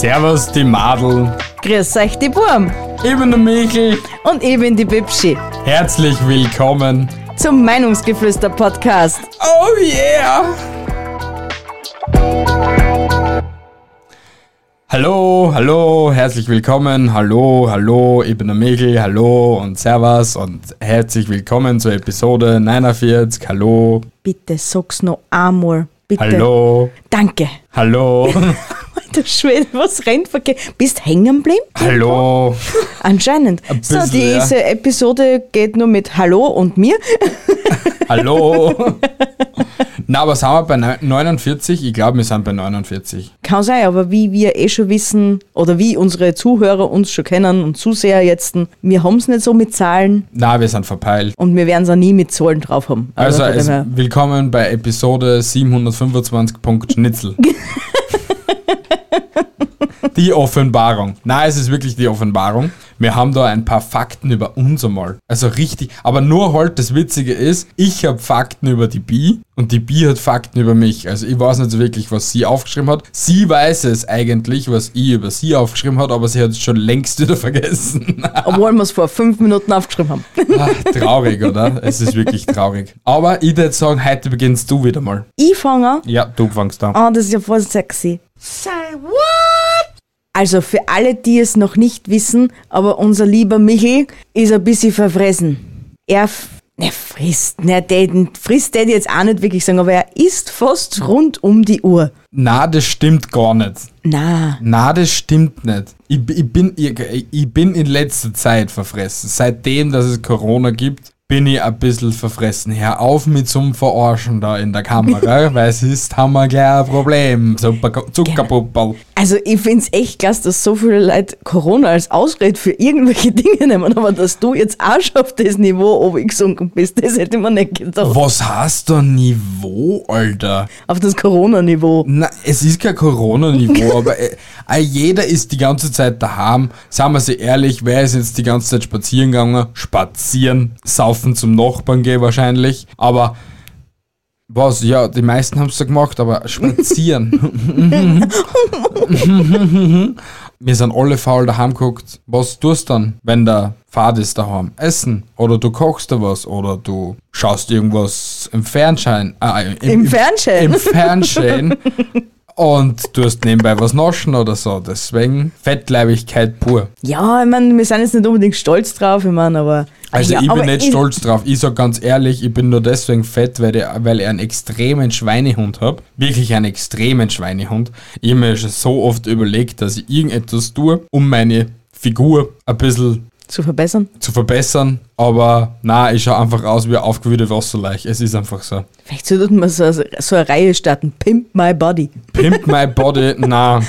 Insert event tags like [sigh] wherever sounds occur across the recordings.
Servus die Madel, Grüß euch die Burm ich bin der Michel. und ich bin die Bibschi Herzlich willkommen. zum Meinungsgeflüster-Podcast. Oh yeah! Hallo, hallo, herzlich willkommen. Hallo, hallo, ich bin der Michel. Hallo und Servus und herzlich willkommen zur Episode 49. Hallo, Bitte sag's noch einmal. Bitte. hallo, Danke. hallo, [laughs] [laughs] Alter Schwede, was rennt verkehrt? Bist hängen geblieben? hallo. [laughs] Anscheinend. So, bisschen, diese ja. Episode geht nur mit Hallo und mir. [laughs] Hallo. Na, aber sind wir bei neun- 49? Ich glaube, wir sind bei 49. Kann sein, aber wie wir eh schon wissen, oder wie unsere Zuhörer uns schon kennen und Zuseher jetzt, wir haben es nicht so mit Zahlen Na, wir sind verpeilt. und wir werden es auch nie mit Zahlen drauf haben. Also, her- willkommen bei Episode 725. Schnitzel. Die Offenbarung. Nein, es ist wirklich die Offenbarung. Wir haben da ein paar Fakten über uns einmal. Also richtig, aber nur halt das Witzige ist, ich habe Fakten über die Bi und die Bi hat Fakten über mich. Also ich weiß nicht so wirklich, was sie aufgeschrieben hat. Sie weiß es eigentlich, was ich über sie aufgeschrieben hat, aber sie hat es schon längst wieder vergessen. [laughs] Obwohl wir es vor fünf Minuten aufgeschrieben haben. Ah, traurig, oder? Es ist wirklich traurig. Aber ich würde sagen, heute beginnst du wieder mal. Ich fange Ja, du fangst an. Ah, das ist ja voll sexy. Say what? Also für alle, die es noch nicht wissen, aber unser lieber Michel ist ein bisschen verfressen. Er ne, frisst, ne, den frisst der jetzt auch nicht wirklich sagen, aber er isst fast rund um die Uhr. Na, das stimmt gar nicht. Na, Na, das stimmt nicht. Ich, ich, bin, ich, ich bin in letzter Zeit verfressen. Seitdem, dass es Corona gibt, bin ich ein bisschen verfressen. Hör auf mit zum Verarschen da in der Kamera, [laughs] weil es ist, haben wir gleich ein Problem. Super Zuckerpuppel. also ich find's echt klasse, dass so viele Leute Corona als Ausrede für irgendwelche [laughs] Dinge nehmen, aber dass du jetzt auch schon auf das Niveau gesunken bist, das hätte man nicht gedacht. Was heißt da Niveau, Alter? Auf das Corona-Niveau. Na, es ist kein Corona-Niveau, [laughs] aber äh, jeder ist die ganze Zeit daheim. Sagen wir sie ehrlich, wer ist jetzt die ganze Zeit spazieren gegangen? Spazieren, saufen zum Nachbarn gehen wahrscheinlich. Aber was? Ja, die meisten haben es so gemacht, aber spazieren. [laughs] Wir sind alle faul daheim geguckt. Was tust du dann, wenn der Fahrt ist daheim? Essen. Oder du kochst da was. Oder du schaust irgendwas im Fernsehen. Äh, Im Fernsehen? Im Fernsehen. [laughs] Und du hast nebenbei was naschen oder so. Deswegen Fettleibigkeit pur. Ja, ich meine, wir sind jetzt nicht unbedingt stolz drauf, ich meine, aber. Also ja, ich bin nicht stolz drauf. Ich sag ganz ehrlich, ich bin nur deswegen fett, weil, der, weil ich einen extremen Schweinehund habe. Wirklich einen extremen Schweinehund. Ich habe mir schon so oft überlegt, dass ich irgendetwas tue, um meine Figur ein bisschen Zu verbessern. zu verbessern. Aber na, ich schaue einfach aus wie ein aufgewühlte Wasserleich. Es ist einfach so. Vielleicht sollten wir so, so eine Reihe starten. Pimp My Body. Pimp my body, [laughs] na.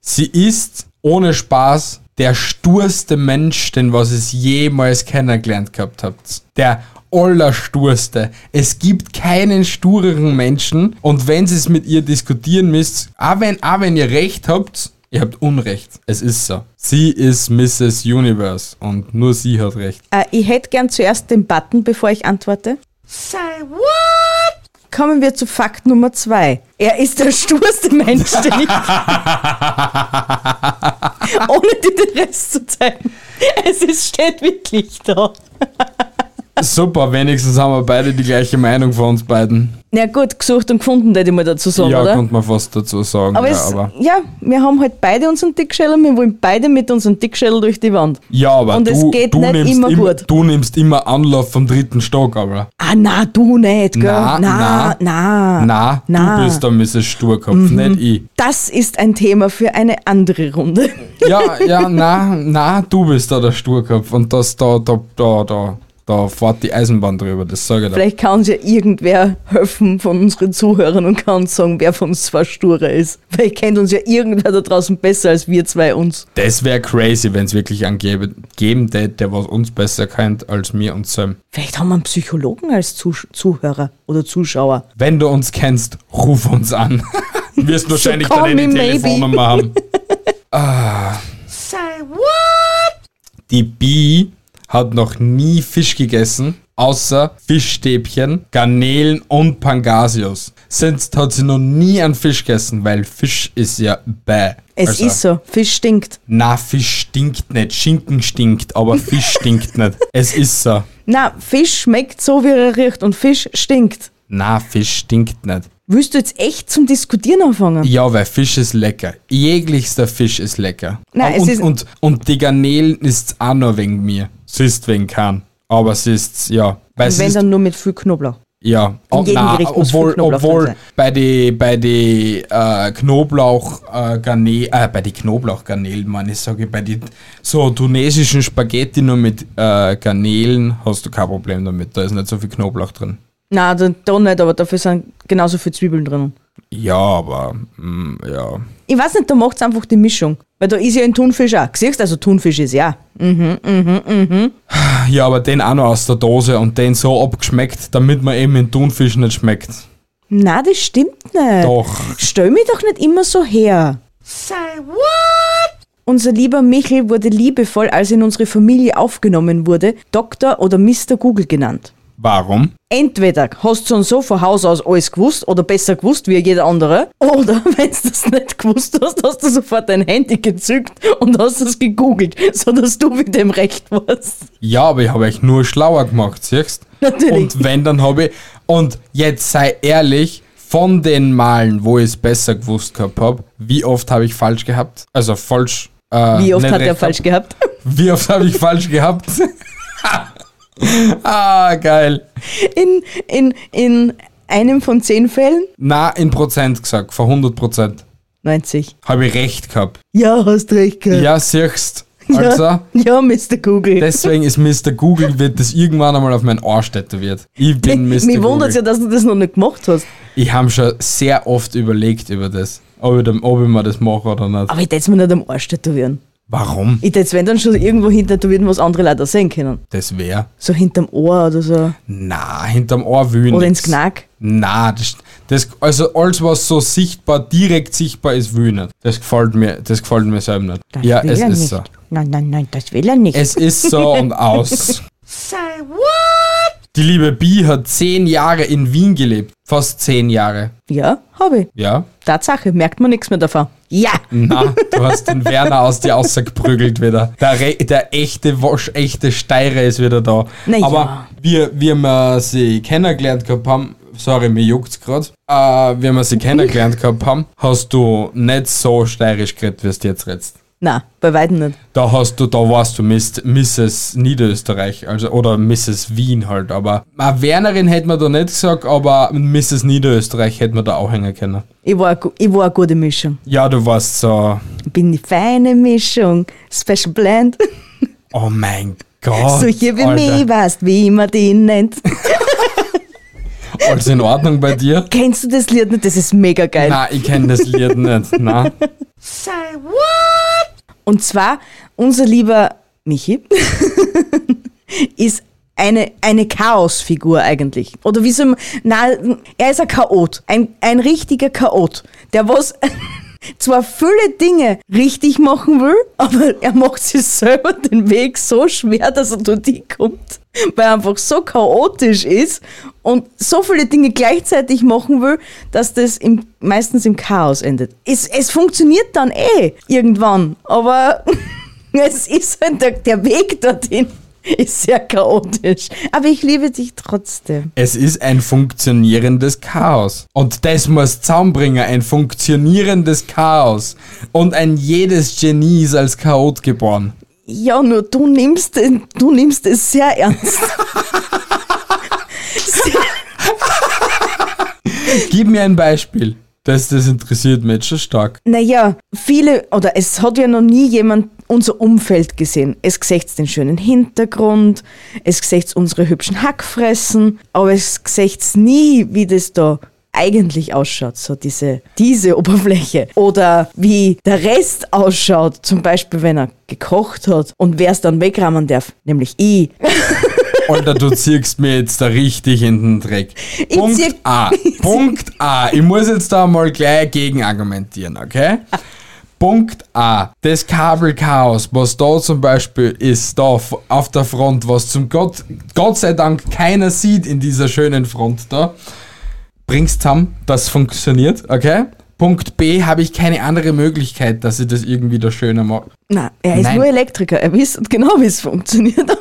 Sie ist ohne Spaß der sturste Mensch, den was es jemals kennengelernt gehabt habt. Der allersturste. Es gibt keinen stureren Menschen und wenn sie es mit ihr diskutieren müsst, auch wenn, auch wenn ihr recht habt, ihr habt Unrecht. Es ist so. Sie ist Mrs. Universe und nur sie hat recht. Äh, ich hätte gern zuerst den Button, bevor ich antworte. Say what? Kommen wir zu Fakt Nummer zwei. Er ist der sturste Mensch, den ich. [laughs] Ohne dir den Rest zu zeigen. Es ist, steht wirklich da. Super, wenigstens haben wir beide die gleiche Meinung von uns beiden. Na gut, gesucht und gefunden, hätte ich mal dazu sagen, ja, oder? könnte man fast dazu sagen. Aber, ja, es, aber, ja, wir haben halt beide unseren Dickschädel, wir wollen beide mit unserem Dickschädel durch die Wand. ja, aber und du, es geht du, nicht nimmst immer immer, gut. du nimmst immer Anlauf vom dritten Stock, aber. Ah, na, du nicht, gell? Na, na, na. Na, na. du bist da Mrs. Sturkopf, Mhm. nicht ich. Das ist ein Thema für eine andere Runde. Ja, ja, na, na, du bist da der Sturkopf und das da, da, da, da. Da fährt die Eisenbahn drüber, das sage ich. Vielleicht kann uns ja irgendwer helfen von unseren Zuhörern und kann uns sagen, wer von uns zwei sturer ist. Vielleicht kennt uns ja irgendwer da draußen besser als wir zwei uns. Das wäre crazy, wenn es wirklich einen gebe- geben täte, der was uns besser kennt als mir und Sam. Vielleicht haben wir einen Psychologen als Zuh Zuhörer oder Zuschauer. Wenn du uns kennst, ruf uns an. [laughs] Wirst wahrscheinlich call dann die me maybe. Telefonnummer haben. [laughs] ah. Die Bi hat noch nie Fisch gegessen, außer Fischstäbchen, Garnelen und Pangasius. Sonst hat sie noch nie einen Fisch gegessen, weil Fisch ist ja bäh. Es Also, ist so, Fisch stinkt. Na, Fisch stinkt nicht. Schinken stinkt, aber [laughs] Fisch stinkt nicht. Es ist so. Na, Fisch schmeckt so, wie er riecht und Fisch stinkt. Na, Fisch stinkt nicht. Willst du jetzt echt zum Diskutieren anfangen? Ja, weil Fisch ist lecker. Jeglichster Fisch ist lecker. Nein, Ah, es und, ist- und, und die Garnelen ist auch nur wegen mir. Sie ist wegen kein. Aber sie ist, ja. Weil Und wenn ist, dann nur mit viel Knoblauch. ja. Oh, na, Gericht obwohl, Knoblauch obwohl bei die, bei die äh, Knoblauch äh, äh, bei die Knoblauchgarnelen, man, ich sage bei die so tunesischen Spaghetti nur mit äh, Garnelen hast du kein Problem damit. Da ist nicht so viel Knoblauch drin. Na, da, da nicht, aber dafür sind genauso viele Zwiebeln drin. Ja, aber mm, ja. Ich weiß nicht, da macht es einfach die Mischung. Weil da ist ja ein Thunfisch auch. Siehst du, also Thunfisch ist ja. Ja, aber den auch noch aus der Dose und den so abgeschmeckt, damit man eben den Thunfisch nicht schmeckt. Na, das stimmt nicht. Doch. Stell mich doch nicht immer so her. Say what? Unser lieber Michel wurde liebevoll, als er in unsere Familie aufgenommen wurde, Dr. oder Mr. Google genannt. Warum? Entweder hast du schon so von Haus aus alles gewusst oder besser gewusst wie jeder andere, oder [laughs] wenn du das nicht gewusst hast, hast du sofort dein Handy gezückt und hast es gegoogelt, sodass du mit dem Recht warst. Ja, aber ich habe euch nur schlauer gemacht, siehst Natürlich. Und wenn, dann habe ich. Und jetzt sei ehrlich, von den Malen, wo ich es besser gewusst gehabt habe, wie oft habe ich falsch gehabt? Also falsch. Äh, Wie oft hat er falsch gehabt? Wie oft habe ich falsch gehabt? [laughs] [laughs] ah, geil. In, in, in einem von zehn Fällen? Na, in Prozent gesagt, vor 100 Prozent. 90. Habe ich recht gehabt. Ja, hast recht gehabt. Ja, siehst Also, ja, ja, Mr. Google. deswegen ist Mr. Google, wird das irgendwann einmal auf mein Arsch tätowiert. Ich bin Mr. Mich wundert Google. ja, dass du das noch nicht gemacht hast. Ich habe schon sehr oft überlegt über das, ob ich, ob ich mir das mache oder nicht. Aber ich hätte es mir nicht am Arsch tätowieren. Warum? Ich hätte wenn dann schon irgendwo hin tätowieren, was andere Leute sehen können. Das wäre. So hinterm Ohr oder so. Na, hinterm Ohr ich Oder ins Knack. Na, das, das, also alles, was so sichtbar, direkt sichtbar ist, will ich nicht. Das gefällt mir, das gefällt mir selber nicht. Das ja, will es er ist nicht. so. Nein, nein, nein, das will er nicht. Es ist so und [laughs] aus. Die liebe Bi hat zehn Jahre in Wien gelebt. Fast zehn Jahre. ja, habe ich. Ja? Tatsache, merkt man nichts mehr davon. Ja! [laughs] Na, du [laughs] hast den Werner aus dir rausgeprügelt wieder. Der, Re der echte Wasch, echte Steirer ist wieder da. Na ja. Aber wie, wie wir sie kennengelernt gehabt haben, sorry, mir juckt's grad, äh, wie wir sie kennengelernt gehabt haben, hast du nicht so steirisch geredet, wie du jetzt redest. Na, bei weitem nicht. Da hast du, da warst du Miss, Mrs. Niederösterreich, also oder Mrs. Wien halt. Aber eine Wernerin hätte man da nicht gesagt, aber Mrs. Niederösterreich hätte man da auch hängen können. Ich war, ich war eine gute Mischung. Ja, du warst so, Ich bin die feine Mischung. Special Blend. [laughs] oh mein Gott. Solche wie Alter. mich, weißt wie man die nennt. [laughs] Alles in Ordnung bei dir? Kennst du das Lied nicht? Das ist mega geil. Nein, ich kenne das Lied nicht. Nein. [laughs] Und zwar, unser lieber Michi [laughs] ist eine, eine Chaosfigur eigentlich. Oder wie man, nein, er ist ein Chaot. Ein, ein richtiger Chaot. Der was zwar viele Dinge richtig machen will, aber er macht sich selber den Weg so schwer, dass er dorthin kommt. Weil er einfach so chaotisch ist und so viele Dinge gleichzeitig machen will, dass das im, meistens im Chaos endet. Es, es funktioniert dann eh irgendwann, aber [laughs] es ist halt der, der Weg dorthin [laughs] ist sehr chaotisch. Aber ich liebe dich trotzdem. Es ist ein funktionierendes Chaos. Und das muss zusammenbringen, ein funktionierendes Chaos. Und ein jedes Genie ist als Chaot geboren. Ja, nur du nimmst, du nimmst es sehr ernst. [laughs] Gib mir ein Beispiel. Das, das interessiert mich schon stark. Naja, viele, oder es hat ja noch nie jemand unser Umfeld gesehen. Es seht den schönen Hintergrund, es seht unsere hübschen Hackfressen, aber es seht nie, wie das da eigentlich ausschaut, so diese, diese Oberfläche. Oder wie der Rest ausschaut, zum Beispiel, wenn er gekocht hat und wer es dann wegrammen darf, nämlich ich. [laughs] Alter, du ziehst mir jetzt da richtig in den Dreck. Ich Punkt zieh- A. [laughs] Punkt A. Ich muss jetzt da mal gleich gegen argumentieren, okay? Punkt A. Das Kabelchaos, was da zum Beispiel ist, da auf der Front, was zum Gott, Gott sei Dank keiner sieht in dieser schönen Front da, bringst zusammen, das funktioniert, okay? Punkt B, habe ich keine andere Möglichkeit, dass ich das irgendwie da schöner mache. Na, er ist Nein. nur Elektriker, er wisst genau, wie es funktioniert. [laughs]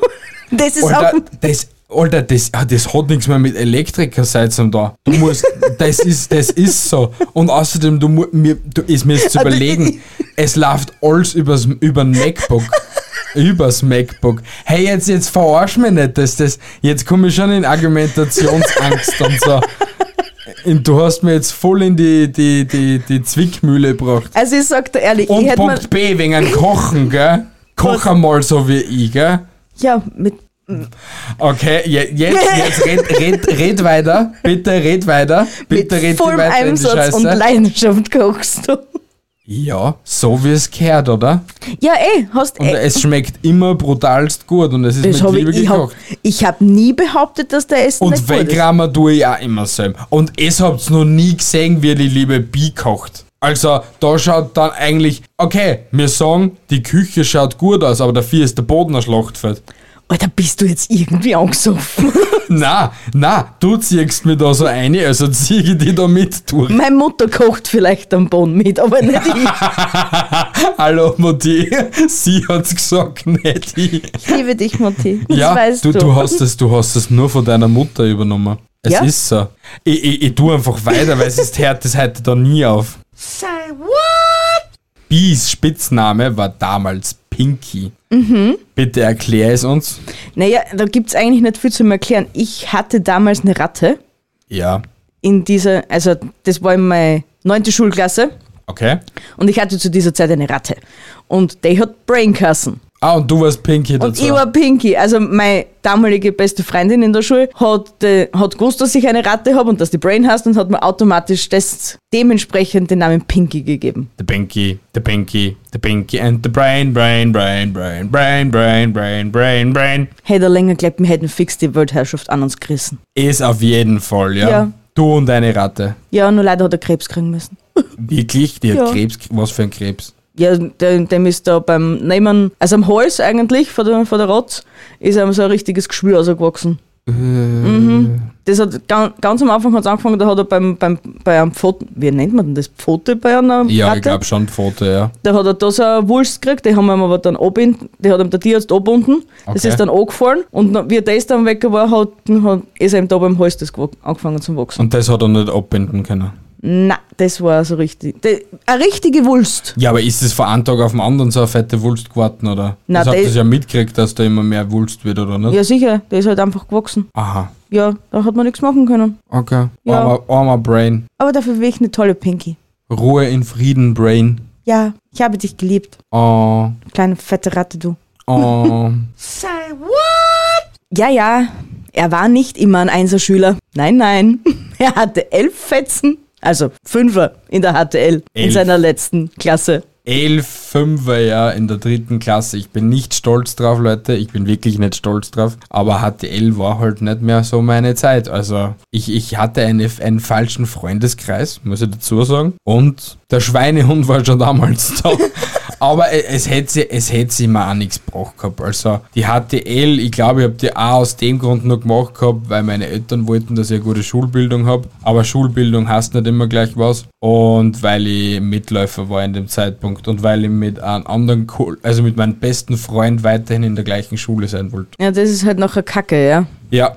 Das ist Alter, auch. das, Alter, das, ah, das hat nichts mehr mit Elektriker sein zum da. Du musst, das ist, das ist so. Und außerdem, du, mir, du ist mir jetzt zu Also, überlegen, es läuft alles übers, über ein MacBook. Übers MacBook. Hey, jetzt, jetzt verarsch mich nicht, dass das, jetzt komme ich schon in Argumentationsangst und so. Und du hast mir jetzt voll in die, die, die, die Zwickmühle gebracht. Also ich sag dir ehrlich, Und ich hätte. Punkt B, wegen Kochen, gell? Koch einmal so wie ich, gell? Ja, mit. Okay, je, jetzt, [laughs] jetzt red, red, red weiter. Bitte red weiter. Bitte mit red vollem weiter Einsatz und. Leidenschaft kochst du. Ja, so wie es gehört, oder? Ja, ey, hast Und ey, es schmeckt immer brutalst gut und es ist das mit Liebe ich, gekocht. ich hab nie behauptet, dass der Essen Und nicht gut ist. wegrammen tue ich auch immer selber. Und es habt noch nie gesehen, wie die liebe Bi kocht. Also, da schaut dann eigentlich, okay, wir sagen, die Küche schaut gut aus, aber dafür ist der Boden ein Schlachtfeld. Alter, bist du jetzt irgendwie angesoffen? [laughs] Na, na, du ziehst mir da so eine, also zieh ich die da mit durch. Meine Mutter kocht vielleicht am Boden mit, aber nicht [laughs] ich. Hallo Mutti, sie hat's gesagt, nicht ich. Ich liebe dich, Mutti. Das Ja, weißt du, du. du, hast das, du hast das nur von deiner Mutter übernommen. Es Ja? ist so. Ich, ich, ich tue einfach weiter, weil es ist hört das heute da nie auf. Say what? Bis Spitzname war damals Pinky. Mhm. Bitte erklär es uns. Naja, da gibt's eigentlich nicht viel zu erklären. Ich hatte damals eine Ratte Ja, in dieser, also das war in meiner neunte Schulklasse okay. und ich hatte zu dieser Zeit eine Ratte. Und die hat Brain geheißen. Ah, und du warst Pinky Und dazu. ich war Pinky. Also meine damalige beste Freundin in der Schule hat, äh, hat gewusst, dass ich eine Ratte habe und dass die Brain heißt und hat mir automatisch das dementsprechend den Namen Pinky gegeben. The Pinky, the Pinky, the Pinky and the Brain, Brain, Brain, Brain, Brain, Brain, Brain, Brain, Brain. Hätte er länger geglaubt, wir hätten fix die Weltherrschaft an uns gerissen. Ist auf jeden Fall, ja. Ja. Du und deine Ratte. Ja, nur leider hat er Krebs kriegen müssen. Wirklich? Die hat Ja. Krebs. Was für ein Krebs? Ja, dem, dem ist da beim Nehmen, also am Hals eigentlich, von der, von der Rotz, ist ihm so ein richtiges Geschwür rausgewachsen. Mhm. Das hat ganz, ganz am Anfang hat's angefangen, da hat er beim, beim, bei einem Pfote, wie nennt man denn das? Pfote bei einer Ja, ich glaube schon Foto, ja. Da hat er da so eine Wulst gekriegt, die haben wir ihm aber dann abbinden, die hat ihm der Tierarzt abbunden, das Okay. ist dann angefallen und wie das dann weg war, hat, hat, ist ihm da beim Hals das angefangen zu wachsen. Und das hat er nicht abbinden können. Na, das war so richtig, die, eine richtige Wulst. Ja, aber ist das von einem Tag auf den anderen so eine fette Wulst geworden, oder? Na, das habt der- ihr ja mitgekriegt, dass da immer mehr Wulst wird, oder nicht? Ja sicher, der ist halt einfach gewachsen. Aha. Ja, da hat man nichts machen können. Okay. Ja. Armer, armer Brain. Aber dafür bin ich eine tolle Pinky. Ruhe in Frieden, Brain. Ja, ich habe dich geliebt. Oh, Kleine fette Ratte, du. oh. [laughs] Ja, ja, er war nicht immer ein Einserschüler. Nein, nein. [laughs] Er hatte elf Fetzen, also Fünfer in der HTL in Elf. seiner letzten Klasse. Elf Fünfer, ja, in der dritten Klasse. Ich bin nicht stolz drauf, Leute. Ich bin wirklich nicht stolz drauf. Aber HTL war halt nicht mehr so meine Zeit. Also, ich, ich hatte eine, einen falschen Freundeskreis, muss ich dazu sagen. Und der Schweinehund war schon damals [laughs] da. Aber e- es hätte sie, es hätte sie mir auch nichts gebracht gehabt. Also, die HTL, ich glaube, ich habe die auch aus dem Grund noch gemacht gehabt, weil meine Eltern wollten, dass ich eine gute Schulbildung habe. Aber Schulbildung heißt nicht immer gleich was. Und weil ich Mitläufer war in dem Zeitpunkt und weil ich mit einem anderen, also mit meinem besten Freund weiterhin in der gleichen Schule sein wollte. Ja, das ist halt noch eine Kacke, ja. Ja,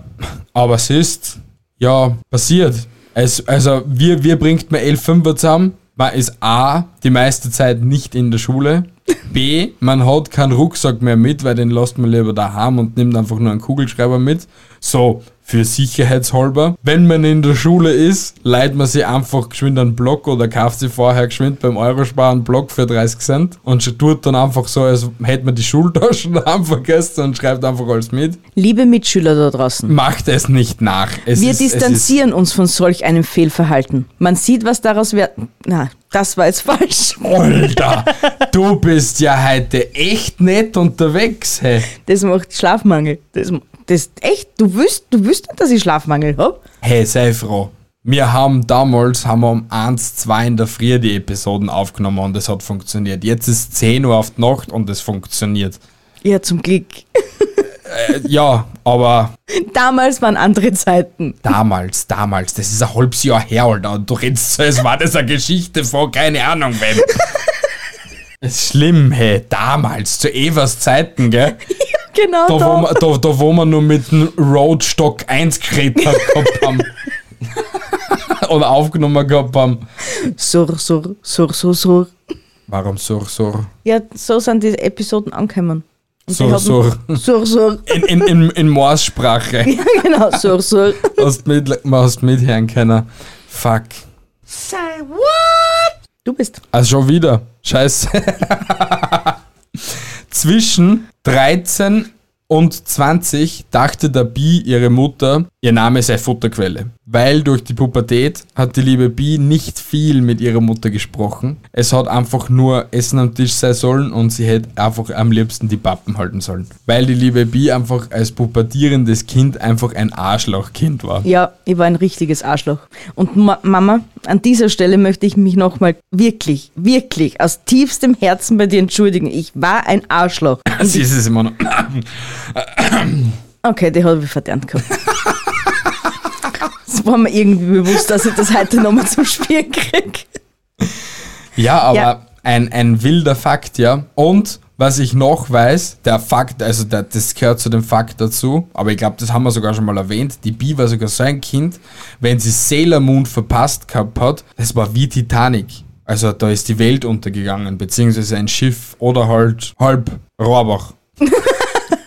aber es ist, ja, passiert. Es, also, wir, wir bringt man elf Fünfer zusammen. Man ist A, die meiste Zeit nicht in der Schule. B, man hat keinen Rucksack mehr mit, weil den lässt man lieber daheim und nimmt einfach nur einen Kugelschreiber mit. So, für sicherheitshalber. Wenn man in der Schule ist, leiht man sich einfach geschwind einen Block oder kauft sich vorher geschwind beim Eurospar einen Block für 30 Cent und tut dann einfach so, als hätte man die Schultaschen [laughs] daheim vergessen und schreibt einfach alles mit. Liebe Mitschüler da draußen, Macht es nicht nach. Es wir ist, distanzieren uns von solch einem Fehlverhalten. Man sieht, was daraus wird. Na, das war jetzt [laughs] falsch. Alter, du bist ja heute echt nett unterwegs, hey. Das macht Schlafmangel. Das, das echt, du wüsst, du wüsst nicht, dass ich Schlafmangel hab. Hey, sei froh. Wir haben damals haben wir um 1, 2 in der Früh die Episoden aufgenommen und es hat funktioniert. Jetzt ist 10 Uhr auf die Nacht und es funktioniert. Ja, zum Glück. Äh, ja, aber Damals waren andere Zeiten. damals, damals, das ist ein halbes Jahr her, Alter. Und du redest so, als war das eine Geschichte von keine Ahnung wem. [laughs] Schlimm, hey. Damals, zu Evas Zeiten, gell? [laughs] Genau Da, da. wo, wir, da, da, wo wir nur mit dem Roadstock 1 geredet haben, gehabt haben. [laughs] Oder aufgenommen gehabt haben. Sur, sur, sur, sur, sur. Warum so, so, Ja, so sind die Episoden angekommen. Und haben- so. Sur, sur. In, in, in, in Morssprache. [laughs] Ja, genau, sur, sur. Hast mit, hast mithören können. Fuck. Du bist. Also schon wieder. Scheiße. [laughs] Zwischen 13 und 20 dachte der Bi, ihre Mutter, ihr Name sei Futterquelle. Weil durch die Pubertät hat die liebe Bi nicht viel mit ihrer Mutter gesprochen. Es hat einfach nur Essen am Tisch sein sollen und sie hätte einfach am liebsten die Pappen halten sollen. Weil die liebe Bi einfach als pubertierendes Kind einfach ein Arschlochkind war. Ja, ich war ein richtiges Arschloch. Und Ma Mama, an dieser Stelle möchte ich mich nochmal wirklich, wirklich aus tiefstem Herzen bei dir entschuldigen. Ich war ein Arschloch. [laughs] Sie ist es immer noch. Okay, die habe ich verdammt gehabt. Es war mir irgendwie bewusst, dass ich das heute nochmal zum Spielen kriege. Ja, aber Ja. Ein, ein wilder Fakt, ja. Und was ich noch weiß, der Fakt, also der, das gehört zu dem Fakt dazu, aber ich glaube, das haben wir sogar schon mal erwähnt. Die Bi war sogar so ein Kind, wenn sie Sailor Moon verpasst gehabt hat, das war wie Titanic. Also da ist die Welt untergegangen, beziehungsweise ein Schiff oder halt halb Rohrbach. [laughs]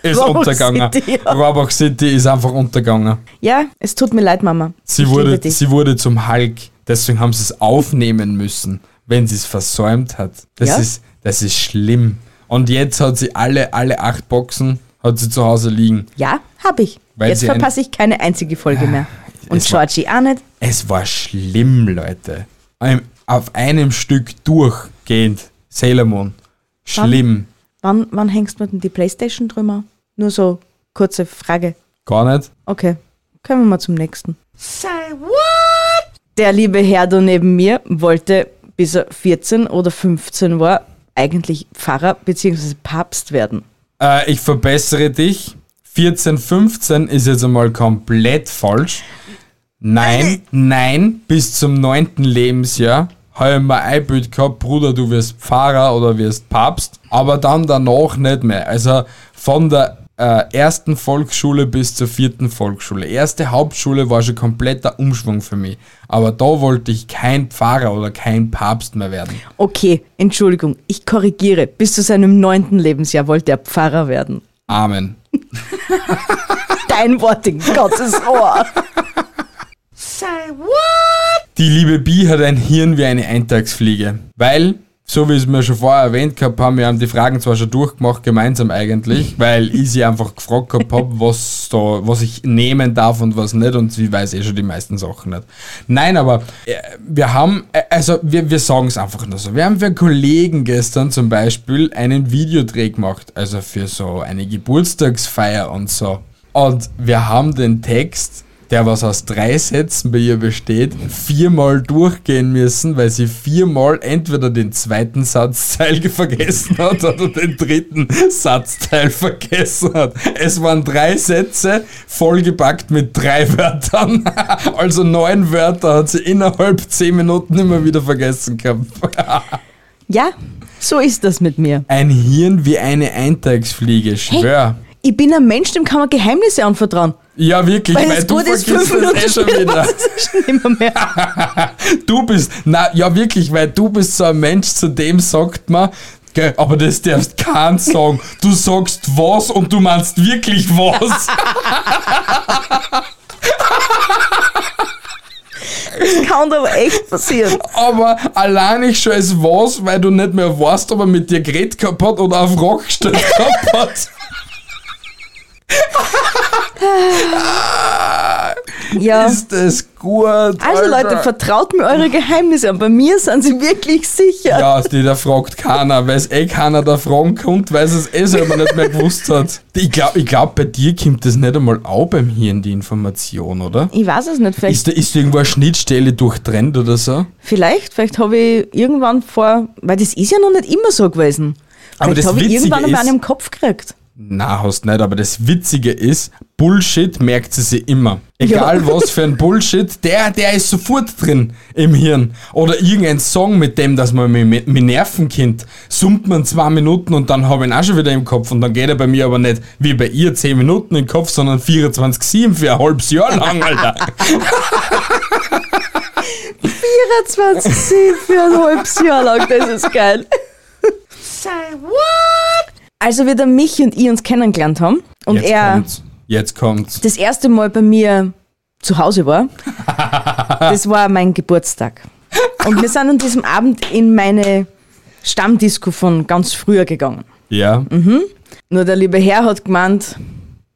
ist Rohrbach untergegangen. City, ja. Rohrbach City ist einfach untergegangen. Ja, es tut mir leid, Mama. Sie ich wurde, sie wurde zum Hulk. Deswegen haben sie es aufnehmen müssen, wenn sie es versäumt hat. Das, Ja? ist, das ist schlimm. Und jetzt hat sie alle, alle acht Boxen hat sie zu Hause liegen. Ja, hab ich. Weil Jetzt verpasse ich keine einzige Folge mehr. Und war- Georgie auch nicht. Es war schlimm, Leute. Auf einem Stück durchgehend. Sailor Moon. Schlimm. Wann, wann hängst du denn die Playstation drüber? Nur so kurze Frage. Gar nicht. Okay, kommen wir mal zum nächsten. Der liebe Herr da neben mir wollte, bis er 14 oder 15 war, eigentlich Pfarrer bzw. Papst werden. Äh, ich verbessere dich. 14, 15 ist jetzt einmal komplett falsch. Nein, nein, bis zum 9. Lebensjahr habe ich mir ein Bild gehabt, Bruder, du wirst Pfarrer oder wirst Papst, aber dann danach nicht mehr. Also von der äh, ersten Volksschule bis zur vierten Volksschule. Erste Hauptschule war schon kompletter Umschwung für mich. Aber da wollte ich kein Pfarrer oder kein Papst mehr werden. Okay, Entschuldigung, ich korrigiere. Bis zu seinem neunten Lebensjahr wollte er Pfarrer werden. Amen. Dein Wort in Gottes Ohr. Die liebe Bi hat ein Hirn wie eine Eintagsfliege. Weil, so wie es mir schon vorher erwähnt gehabt haben, wir haben die Fragen zwar schon durchgemacht, gemeinsam eigentlich, weil ich sie einfach gefragt gehabt habe, was, da, was ich nehmen darf und was nicht und sie weiß eh schon die meisten Sachen nicht. Nein, aber äh, wir haben, äh, also wir, wir sagen es einfach nur so. Wir haben für Kollegen gestern zum Beispiel einen Videodreh gemacht, also für so eine Geburtstagsfeier und so. Und wir haben den Text der was aus drei Sätzen bei ihr besteht, viermal durchgehen müssen, weil sie viermal entweder den zweiten Satzteil [laughs] vergessen hat oder den dritten Satzteil vergessen hat. Es waren drei Sätze, vollgepackt mit drei Wörtern. [laughs] Also neun Wörter hat sie innerhalb zehn Minuten immer wieder vergessen gehabt. Ja, so ist das mit mir. Ein Hirn wie eine Eintagsfliege, schwör. Ich bin ein Mensch, dem kann man Geheimnisse anvertrauen. Ja, wirklich, Weil weil, du vergisst fünf das eh schon wieder. schon mehr. [laughs] Du bist, na ja wirklich, weil du bist so ein Mensch, zu dem sagt man, gell, aber das darfst kein sagen. Du sagst was und du meinst wirklich was. [laughs] Das kann aber echt passieren. Aber allein ich schon als was, weil du nicht mehr weißt, ob er mit dir geredet hat oder auf Rock gestellt hat. [laughs] Ja. Ist das gut? Also Alter. Leute, vertraut mir eure Geheimnisse an. Bei mir sind sie wirklich sicher. Ja, die da fragt keiner, weil es eh keiner da fragen kommt, weil es eh selber nicht mehr gewusst hat. Ich glaube, ich glaub, bei dir kommt das nicht einmal auch beim Hirn, die Information, oder? Ich weiß es nicht, vielleicht, Ist da, ist irgendwo eine Schnittstelle durchtrennt oder so? vielleicht, vielleicht habe ich irgendwann vor, weil das ist ja noch nicht immer so gewesen. Aber Vielleicht das habe ich irgendwann einmal ist- einen im Kopf gekriegt. Na, hast nicht, aber das Witzige ist, Bullshit merkt sie sich immer. Egal was für ein Bullshit, der, der ist sofort drin im Hirn. Oder irgendein Song, mit dem, dass man mich, nerven kennt, summt man zwei Minuten und dann habe ich ihn auch schon wieder im Kopf. Und dann geht er bei mir aber nicht wie bei ihr zehn Minuten im Kopf, sondern 24-7 für ein halbes Jahr lang, Alter. 24 für ein halbes Jahr lang, das ist geil. Also wie der Michi und ich uns kennengelernt haben und Jetzt er kommt's. Jetzt kommt's. das erste Mal bei mir zu Hause war, [laughs] das war mein Geburtstag. Und wir sind an diesem Abend in meine Stammdisco von ganz früher gegangen. Ja. Nur der liebe Herr hat gemeint,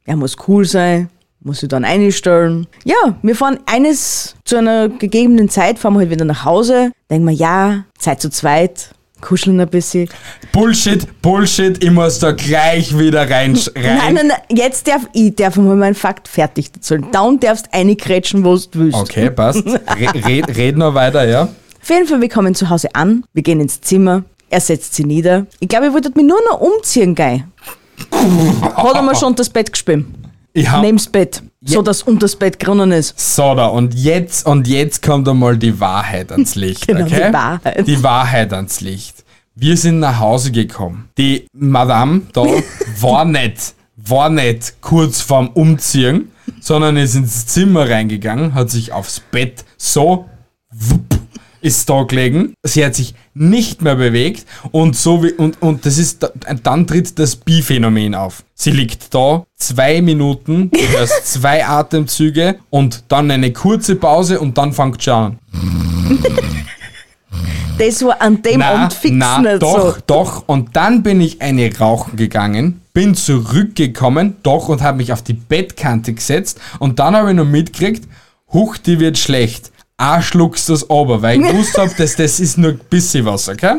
er muss cool sein, muss sich dann einstellen. Ja, wir fahren eines zu einer gegebenen Zeit, fahren wir halt wieder nach Hause, denken wir, ja, Zeit zu zweit, kuscheln ein bisschen. Bullshit, Bullshit, ich muss da gleich wieder rein. [laughs] rein. Nein, nein, nein, jetzt darf ich, darf mal meinen Fakt fertig erzählen. Down darfst einkrätschen, wo du willst. Okay, passt. [laughs] Re red, red noch weiter, ja? Auf jeden Fall, wir kommen zu Hause an, wir gehen ins Zimmer, er setzt sie nieder. Ich glaube, ich wollte mich nur noch umziehen, geil. Hat er mir schon das Bett gespielt. Ich hab, Neben das Bett. So, dass unter das Bett drinnen ist. So da, und jetzt, und jetzt kommt einmal die Wahrheit ans Licht, [laughs] Genau, okay? die Wahrheit. Die Wahrheit ans Licht. Wir sind nach Hause gekommen. Die Madame da [laughs] war nicht, war nicht kurz vorm Umziehen, sondern ist ins Zimmer reingegangen, hat sich aufs Bett so wupp, ist da gelegen. Sie hat sich nicht mehr bewegt und so wie, und, und das ist, da- dann tritt das Bi-Phänomen auf. Sie liegt da, zwei Minuten, du hörst [laughs] zwei Atemzüge und dann eine kurze Pause und dann fängt schon an. Das war an dem Na, Abend fix na, nicht doch, so. doch. Und dann bin ich eine rauchen gegangen, bin zurückgekommen, doch, und habe mich auf die Bettkante gesetzt. Und dann habe ich noch mitgekriegt, huch, die wird schlecht. Ah, schluckst das aber, weil ich [laughs] gewusst habe, dass das ist nur ein bisschen was, okay?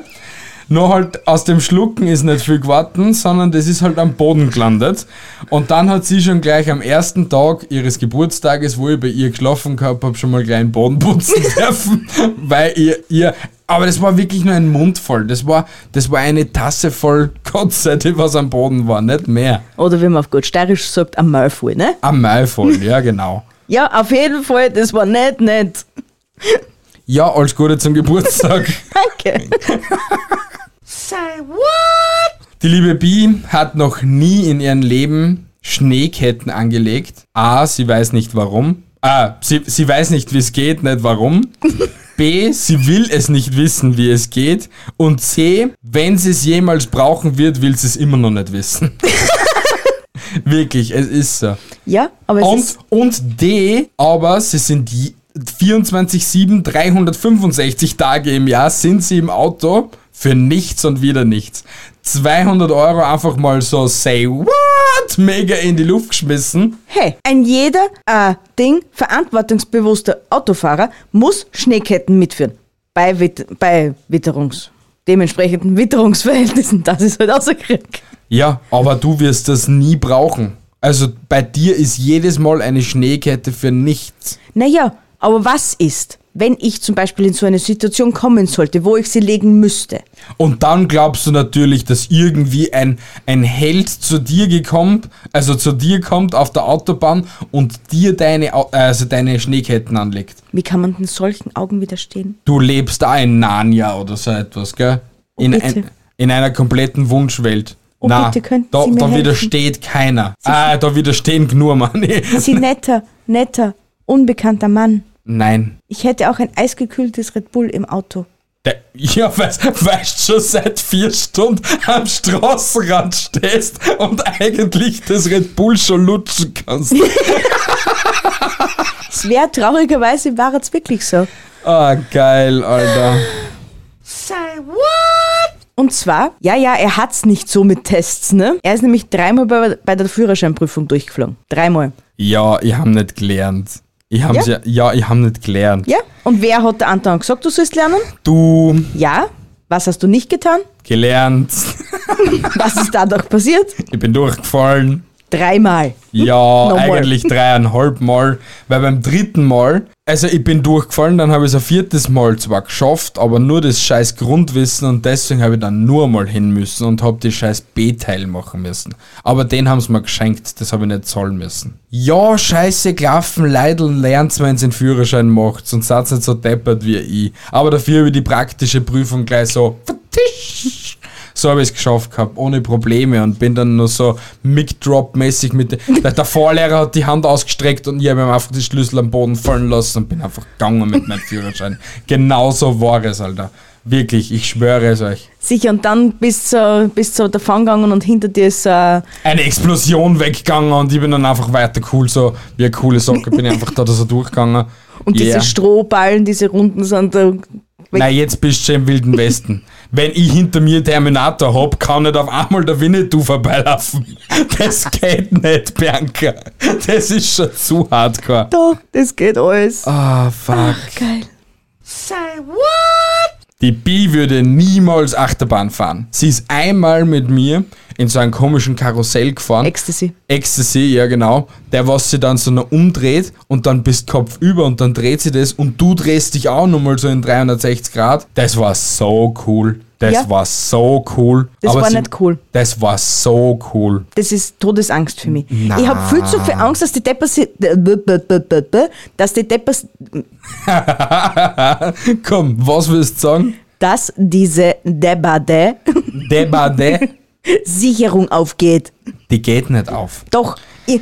Nur halt aus dem Schlucken ist nicht viel geworden, sondern das ist halt am Boden gelandet. Und dann hat sie schon gleich am ersten Tag ihres Geburtstages, wo ich bei ihr geschlafen gehabt habe, schon mal gleich einen Boden putzen [laughs] dürfen, weil ihr, ihr, aber das war wirklich nur ein Mund voll. Das war, das war eine Tasse voll Gott sei Dank, was am Boden war, nicht mehr. Oder wie man auf gut steirisch sagt, am Maul voll, ne? Am Mai voll, [laughs] ja genau. Ja, auf jeden Fall, das war nicht nett. Ja, alles Gute zum Geburtstag. [laughs] Danke. Die liebe Bi hat noch nie in ihrem Leben Schneeketten angelegt. A, sie weiß nicht warum. A, sie, sie weiß nicht, wie es geht, nicht warum. B, sie will es nicht wissen, wie es geht. Und C, wenn sie es jemals brauchen wird, will sie es immer noch nicht wissen. [laughs] Wirklich, es ist so. Ja, aber es Und, ist, und D, aber sie sind je- 24-7, 365 Tage im Jahr sind sie im Auto für nichts und wieder nichts. 200 Euro einfach mal so say what, mega in die Luft geschmissen. hey, ein jeder äh, Ding, verantwortungsbewusster Autofahrer muss Schneeketten mitführen. Bei, Wit bei Witterungs, dementsprechenden Witterungsverhältnissen, das ist halt außer Krieg. Ja, aber du wirst das nie brauchen. Also bei dir ist jedes Mal eine Schneekette für nichts. Naja, aber was ist, wenn ich zum Beispiel in so eine Situation kommen sollte, wo ich sie legen müsste? Und dann glaubst du natürlich, dass irgendwie ein, ein Held zu dir gekommen, also zu dir kommt auf der Autobahn und dir deine, also deine Schneeketten anlegt. Wie kann man denn solchen Augen widerstehen? Du lebst da in Narnia oder so etwas, gell? In, bitte. ein, in einer kompletten Wunschwelt. Oh, Na, bitte, da, Sie da widersteht keiner. Ah, da widerstehen nur Mann. Sie netter, netter, unbekannter Mann. Nein. Ich hätte auch ein eisgekühltes Red Bull im Auto. Der, ja, weißt, weißt schon seit vier Stunden am Straßenrand stehst und eigentlich das Red Bull schon lutschen kannst. [laughs] Es wäre traurigerweise, war es wirklich so. Ah, geil, Alter. Und zwar, ja, ja, er hat's nicht so mit Tests, ne? Er ist nämlich dreimal bei, bei der Führerscheinprüfung durchgeflogen. Dreimal. Ja, ich hab nicht gelernt. Ich hab's ja? Ja? ja, ich hab nicht gelernt. Ja? Und wer hat der Anton gesagt, du sollst lernen? Du Ja. Was hast du nicht getan? gelernt. [laughs] Was ist dadurch passiert? Ich bin durchgefallen. Dreimal. Ja, Nochmal. eigentlich dreieinhalb Mal. Weil beim dritten Mal, also ich bin durchgefallen, dann habe ich es ein viertes Mal zwar geschafft, aber nur das scheiß Grundwissen und deswegen habe ich dann nur mal hin müssen und habe die scheiß B-Teil machen müssen. Aber den haben sie mir geschenkt, das habe ich nicht zahlen müssen. Ja, scheiße, Klaffen, Leideln lernt's, wenn den Führerschein macht und seid nicht so deppert wie ich. Aber dafür habe ich die praktische Prüfung gleich so vertisch. So habe ich es geschafft gehabt, ohne Probleme und bin dann nur so Mic-Drop-mäßig mit. Der, der Vorlehrer hat die Hand ausgestreckt und ich habe ihm einfach die Schlüssel am Boden fallen lassen und bin einfach gegangen mit meinem Führerschein. [laughs] Genauso war es, Alter. Wirklich, ich schwöre es euch. Sicher, und dann bist du bist du davon gegangen und hinter dir ist äh, Eine Explosion weggegangen und ich bin dann einfach weiter cool, so wie eine coole Socke, bin ich einfach da so durchgegangen. [laughs] und Yeah. diese Strohballen, diese Runden sind da weg. Nein, jetzt bist du schon im Wilden Westen. Wenn ich hinter mir Terminator hab, kann nicht auf einmal der Winnetou vorbeilaufen. [laughs] Das geht nicht, Bianca. Das ist schon zu hardcore. Doch, das geht alles. Ah, fuck. Geil. Die Bi würde niemals Achterbahn fahren. Sie ist einmal mit mir in so einem komischen Karussell gefahren. Ecstasy. Ecstasy, ja genau. Der, was sie dann so noch umdreht und dann bist Kopf über und dann dreht sie das und du drehst dich auch nochmal so in 360 Grad. Das war so cool. Das Ja. war so cool. Das war sie- nicht cool. Das war so cool. Das ist Todesangst für mich. Na. Ich habe viel zu viel Angst, dass die Deppers, dass die Deppers, [laughs] Komm, was willst du sagen? dass diese Debade Debade, [laughs] Sicherung aufgeht. die geht nicht auf. Doch, ich,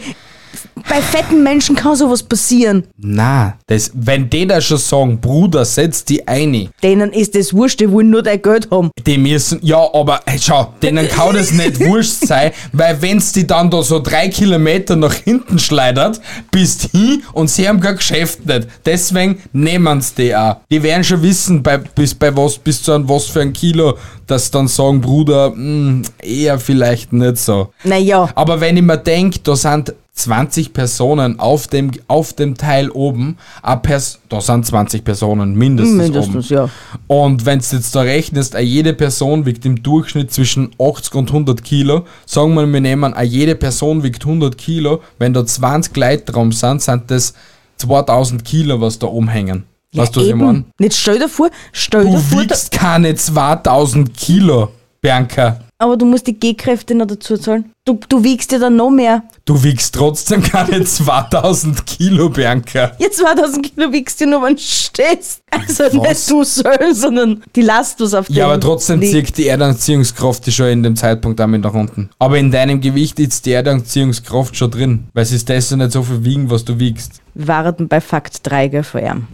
bei fetten Menschen kann sowas passieren. Na, das, wenn die da schon sagen, Bruder, setz die ein. Denen ist das wurscht, die wollen nur dein Geld haben. Die müssen, ja, aber hey, schau, denen kann das nicht [laughs] wurscht sein, weil wenn's die dann da so drei Kilometer nach hinten schleudert, bist hin und sie haben kein Geschäft nicht. Deswegen nehmen's die auch. Die werden schon wissen, bei, bis bei was, bis zu einem was für ein Kilo, dass sie dann sagen, Bruder, hm, eher vielleicht nicht so. Naja, Aber wenn ich mir denke, da sind 20 Personen auf dem, auf dem Teil oben, a Pers da sind 20 Personen mindestens, Mindestens, oben. ja. Und wenn du jetzt da rechnest, a jede Person wiegt im Durchschnitt zwischen 80 und 100 Kilo. Sagen wir, wir nehmen, a jede Person wiegt 100 Kilo. Wenn da 20 Leute drum sind, sind das 2000 Kilo, was da oben hängen. weißt du, was ich eben. meine? Nicht stell dir vor, stell dir Du vor, da, wiegst keine 2000 Kilo, Bianca. Aber du musst die G-Kräfte noch dazu zahlen. Du, du wiegst ja dann noch mehr. Du wiegst trotzdem keine [laughs] 2000 Kilo, Bianca. Jetzt 2000 Kilo wiegst du nur, wenn du stehst. Also Was? nicht du selbst, sondern die Last, was auf Ja, dem aber trotzdem liegt. zieht die Erdanziehungskraft die schon in dem Zeitpunkt damit nach unten. Aber in deinem Gewicht ist die Erdanziehungskraft schon drin. Weil es ist das ja nicht so viel wiegen, was du wiegst. Wir waren bei Fakt 3 gell, von ihm.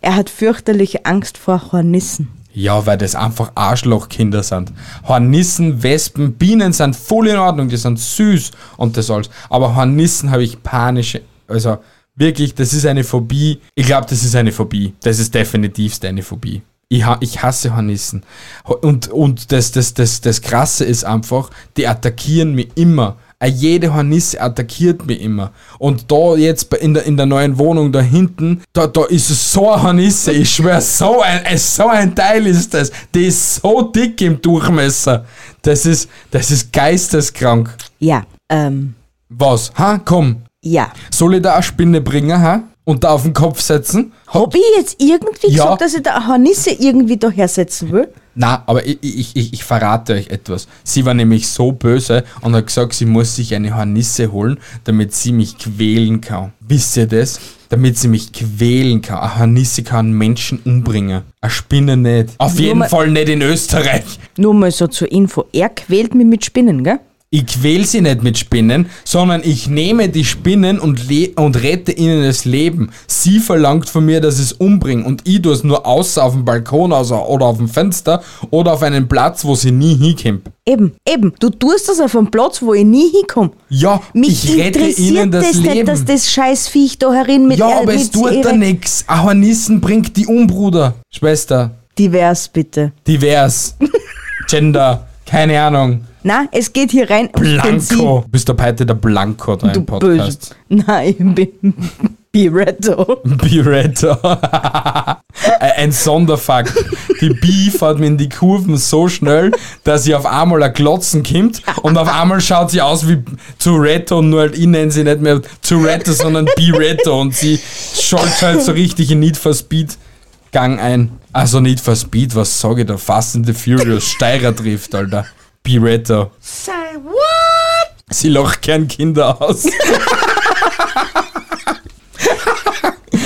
Er hat fürchterliche Angst vor Hornissen. Ja, weil das einfach Arschlochkinder sind. Hornissen, Wespen, Bienen sind voll in Ordnung, die sind süß und das alles. Aber Hornissen habe ich panische, also wirklich, das ist eine Phobie. Ich glaube, das ist eine Phobie. Das ist definitivst eine Phobie. Ich, ich hasse Hornissen. Und, und das, das, das, das Krasse ist einfach, die attackieren mich immer. Äh, Jede Hornisse attackiert mich immer. Und da jetzt in der, in der neuen Wohnung da hinten, da, da ist so eine Hornisse, ich schwör, so ein, äh, so ein Teil ist das. Die ist so dick im Durchmesser. Das ist, das ist geisteskrank. Ja, ähm, Was? Ha, komm. ja. Soll ich da eine Spinne bringen, ha? Und da auf den Kopf setzen? Hab ich jetzt irgendwie Ja. gesagt, dass ich da eine Hornisse irgendwie da hersetzen will? Na, aber ich, ich, ich, ich verrate euch etwas. Sie war nämlich so böse und hat gesagt, sie muss sich eine Hornisse holen, damit sie mich quälen kann. Wisst ihr das? Damit sie mich quälen kann. Eine Hornisse kann Menschen umbringen. Eine Spinne nicht. Auf Nur jeden mal- Fall nicht in Österreich. Nur mal so zur Info. Er quält mich mit Spinnen, gell? Ich quäl sie nicht mit Spinnen, sondern ich nehme die Spinnen und, und rette ihnen das Leben. Sie verlangt von mir, dass ich es umbringe und ich tue es nur außer auf dem Balkon außer, oder auf dem Fenster oder auf einen Platz, wo sie nie hinkommt. Eben, eben. Du tust das auf einem Platz, wo ich nie hinkomme. Ja, Mich ich rette ihnen das, das Leben. nicht, dass das scheiß Viech da herin mit ja, äh, aber es mit tut da ihre- nix. Ein Hornissen bringt die um, Bruder. Schwester, Divers, bitte. divers, [laughs] Gender, keine Ahnung. Na, es geht hier rein. Blanco. Bist ab heute der Blanco da Du im Podcast. böse. Nein, ich bin Biretto. Biretta. ein Sonderfakt. Die Bi fährt mir in die Kurven so schnell, dass sie auf einmal ein Glotzen kommt und auf einmal schaut sie aus wie Tourette und nur halt ich nenne sie nicht mehr Tourette, sondern Biretta und sie schaltet halt so richtig in Need for Speed Gang ein. Also Need for Speed, was sage ich da? Fast in the Furious, Steirer trifft, Alter. Biretta. Say what? Sie lacht gern Kinder aus. [laughs]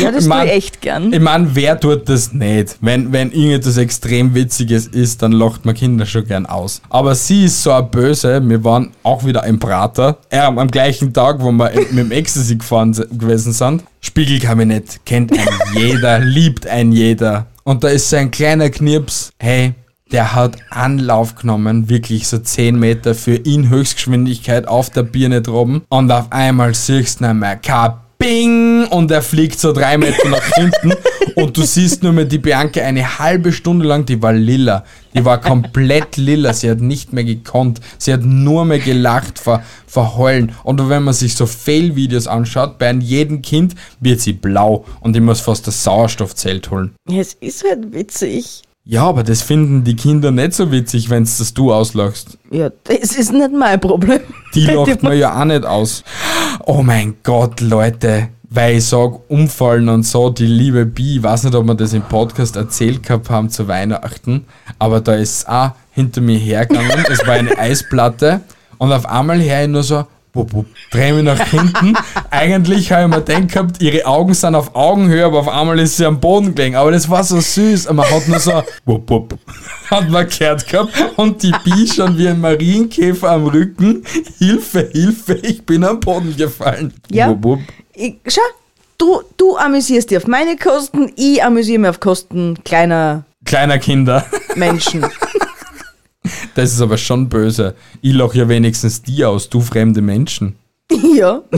Ja, das tue Mann. ich echt gern. Ich meine, wer tut das nicht? Wenn, wenn irgendetwas extrem Witziges ist, dann lacht man Kinder schon gern aus. Aber sie ist so eine Böse. Wir waren auch wieder im Prater. Äh, am gleichen Tag, wo wir mit dem Ecstasy gefahren se- gewesen sind. Spiegelkabinett kennt ein jeder, [laughs] liebt ein jeder. Und da ist so ein kleiner Knirps. Hey, der hat Anlauf genommen, wirklich so 10 Meter für ihn Höchstgeschwindigkeit auf der Birne droben. Und auf einmal siehst du einmal Kabing und er fliegt so drei Meter nach hinten [laughs] und du siehst nur mehr die Bianca eine halbe Stunde lang, die war lila. Die war komplett lila. Sie hat nicht mehr gekonnt. Sie hat nur mehr gelacht vor, vor Heulen. Und wenn man sich so Fail-Videos anschaut, bei jedem Kind wird sie blau und ich muss fast das Sauerstoffzelt holen. Ja, es ist halt witzig. Ja, aber das finden die Kinder nicht so witzig, wenn das du auslachst. Ja, das ist nicht mein Problem. Die [laughs] lacht man ja auch nicht aus. Oh mein Gott, Leute. Weil ich sag, umfallen und so, die liebe Bi, ich weiß nicht, ob wir das im Podcast erzählt gehabt haben zu Weihnachten, aber da ist auch hinter mir hergegangen, es war eine [laughs] Eisplatte und auf einmal her ich nur so, wupp, wupp, dreh mich nach hinten. Eigentlich habe ich mir gedacht gehabt, ihre Augen sind auf Augenhöhe, aber auf einmal ist sie am Boden gelegen. Aber das war so süß. Und man hat nur so, wupp, wupp, hat man gehört gehabt. Und die Bi schon wie ein Marienkäfer am Rücken. Hilfe, Hilfe, ich bin am Boden gefallen. Ja. Wupp, wupp. Ich, schau, du, du amüsierst dich auf meine Kosten, ich amüsiere mich auf Kosten kleiner Kleiner Kinder. Menschen. [laughs] Das ist aber schon böse. Ich lach ja wenigstens die aus, du fremde Menschen. [laughs] ja. [laughs]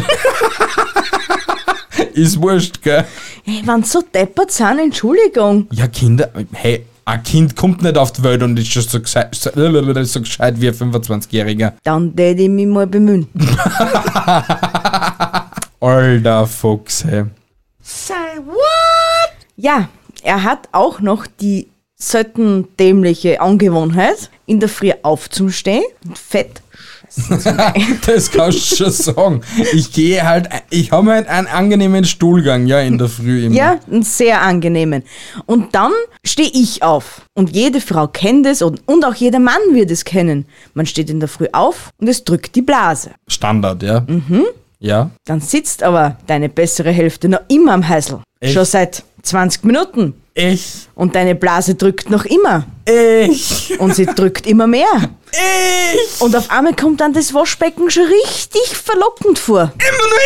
Ist wurscht, gell? Hey, wenn sie so deppert sind, Entschuldigung. Ja, Kinder, hey, ein Kind kommt nicht auf die Welt und ist schon so gescheit, so, so gescheit wie ein 25-Jähriger. Dann täte ich mich mal bemühen. Alter Fuchs, hey. Say what? Ja, er hat auch noch die selten dämliche Angewohnheit, in der Früh aufzustehen und fett [laughs] Das kannst du schon sagen. Ich gehe halt, ich habe halt einen angenehmen Stuhlgang, ja, in der Früh immer. Ja, einen sehr angenehmen. Und dann stehe ich auf. Und jede Frau kennt es und, und auch jeder Mann wird es kennen. Man steht in der Früh auf und es drückt die Blase. Standard, ja. Mhm. Ja. Dann sitzt aber deine bessere Hälfte noch immer am Heißel. Echt? Schon seit 20 Minuten. Ich, Und deine Blase drückt noch immer. ich, Und sie drückt immer mehr. ich, Und auf einmal kommt dann das Waschbecken schon richtig verlockend vor. immer nur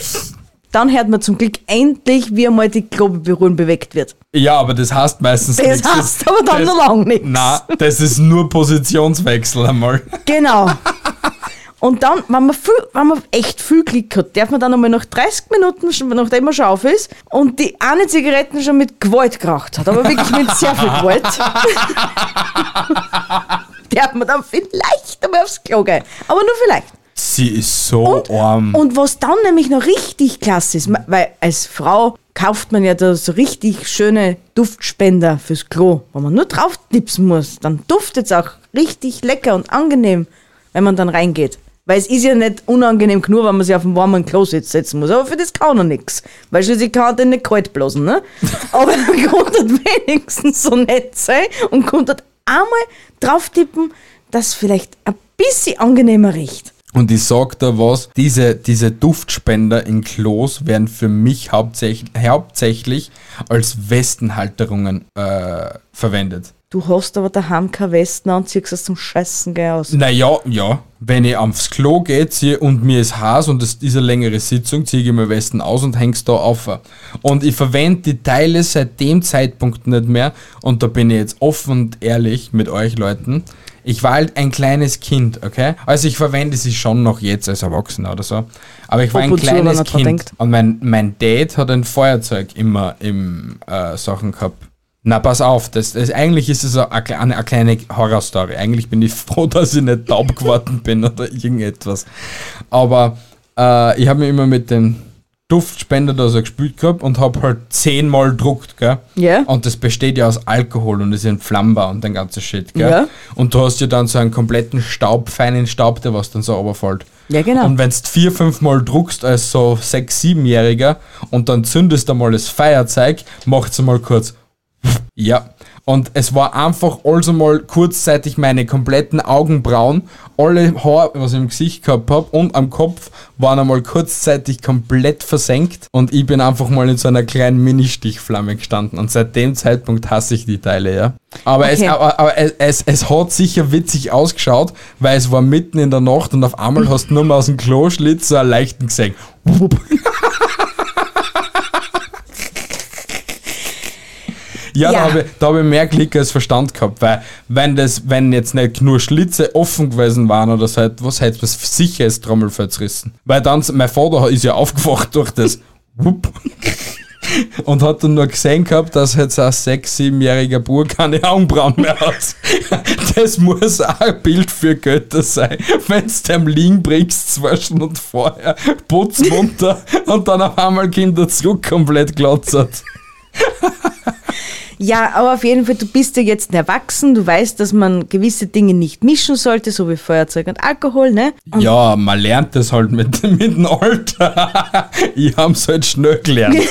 ich. Dann hört man zum Glück endlich, wie einmal die Klobeberührung bewegt wird. Ja, aber das heißt meistens Das nichts. heißt aber dann das, noch lang nichts. Na, das ist nur Positionswechsel einmal. Genau. Und dann, wenn man, viel, wenn man echt viel Glück hat, darf man dann einmal nach 30 Minuten, schon- nachdem man schon auf ist, und die eine Zigaretten schon mit Gewalt geraucht hat, aber wirklich mit sehr viel Gewalt, [laughs] darf man dann vielleicht einmal aufs Klo gehen. Aber nur vielleicht. Sie ist so arm. Und was dann nämlich noch richtig klasse ist, weil als Frau kauft man ja da so richtig schöne Duftspender fürs Klo, wo man nur drauf tipsen muss. Dann duftet es auch richtig lecker und angenehm, wenn man dann reingeht. Weil es ist ja nicht unangenehm genug, wenn man sich auf dem warmen Klo setzen muss. Aber für das kann er nichts. Weil schließlich kann er den nicht kalt blasen, ne? [laughs] Aber er konnte wenigstens so nett sein und konnte einmal drauf tippen, dass vielleicht ein bisschen angenehmer riecht. Und ich sag da was, diese, diese Duftspender in Klos werden für mich hauptsächlich, hauptsächlich als Westenhalterungen äh, verwendet. Du hast aber daheim keine Westen an, ziehst das zum Scheißen gleich aus. Naja, ja. Wenn ich aufs Klo gehe zieh, und mir ist heiß und es ist eine längere Sitzung, ziehe ich mir Westen aus und häng's da auf. Und ich verwende die Teile seit dem Zeitpunkt nicht mehr. Und da bin ich jetzt offen und ehrlich mit euch Leuten. Ich war halt ein kleines Kind, okay? Also ich verwende sie schon noch jetzt als Erwachsener oder so. Aber ich war ein und kleines Kind. Und mein, mein Dad hat ein Feuerzeug immer im äh, Sachen gehabt. Na, pass auf, das, das, eigentlich ist es eine, eine, eine kleine Horrorstory. Eigentlich bin ich [laughs] froh, dass ich nicht taub geworden bin oder irgendetwas. Aber äh, ich habe mich immer mit dem Duftspender da so gespielt gehabt und habe halt zehnmal druckt, gell? Ja. Und das besteht ja aus Alkohol und ist entflammbar und den ganzen Shit, gell? Ja. Und du hast ja dann so einen kompletten Staub, feinen Staub, der was dann so runterfällt. Ja, genau. Und wenn du vier, fünf Mal druckst als so sechs, siebenjähriger und dann zündest du mal das Feuerzeug, macht's mal kurz. Ja. Und es war einfach also mal kurzzeitig meine kompletten Augenbrauen, alle Haare, was ich im Gesicht gehabt hab und am Kopf, waren einmal kurzzeitig komplett versenkt und ich bin einfach mal in so einer kleinen Mini-Stichflamme gestanden und seit dem Zeitpunkt hasse ich die Teile, ja. Aber, es, Okay. aber, aber es, es, es hat sicher witzig ausgeschaut, weil es war mitten in der Nacht und auf einmal hast du nur mal aus dem Kloschlitz so einen leichten gesehen. Ja, Ja. da habe ich, da hab ich mehr Glück als Verstand gehabt, weil wenn das, wenn jetzt nicht nur Schlitze offen gewesen waren oder so etwas, hätte es sicher das Trommelfell zerrissen. Weil dann, mein Vater ist ja [laughs] aufgewacht durch das Wupp. [laughs] Und hat dann nur gesehen gehabt, dass jetzt ein sechs-, siebenjähriger Bub keine Augenbrauen mehr hat. [laughs] Das muss auch ein Bild für Götter sein. Wenn du dem liegen bringst, zwei Stunden vorher, putz munter und dann auf einmal kommt er zurück komplett glotzert. Ja, aber auf jeden Fall, du bist ja jetzt erwachsen, du weißt, dass man gewisse Dinge nicht mischen sollte, so wie Feuerzeug und Alkohol, ne? Und Ja, man lernt das halt mit, [laughs] mit dem Alter. ich hab's halt schnell gelernt. [laughs]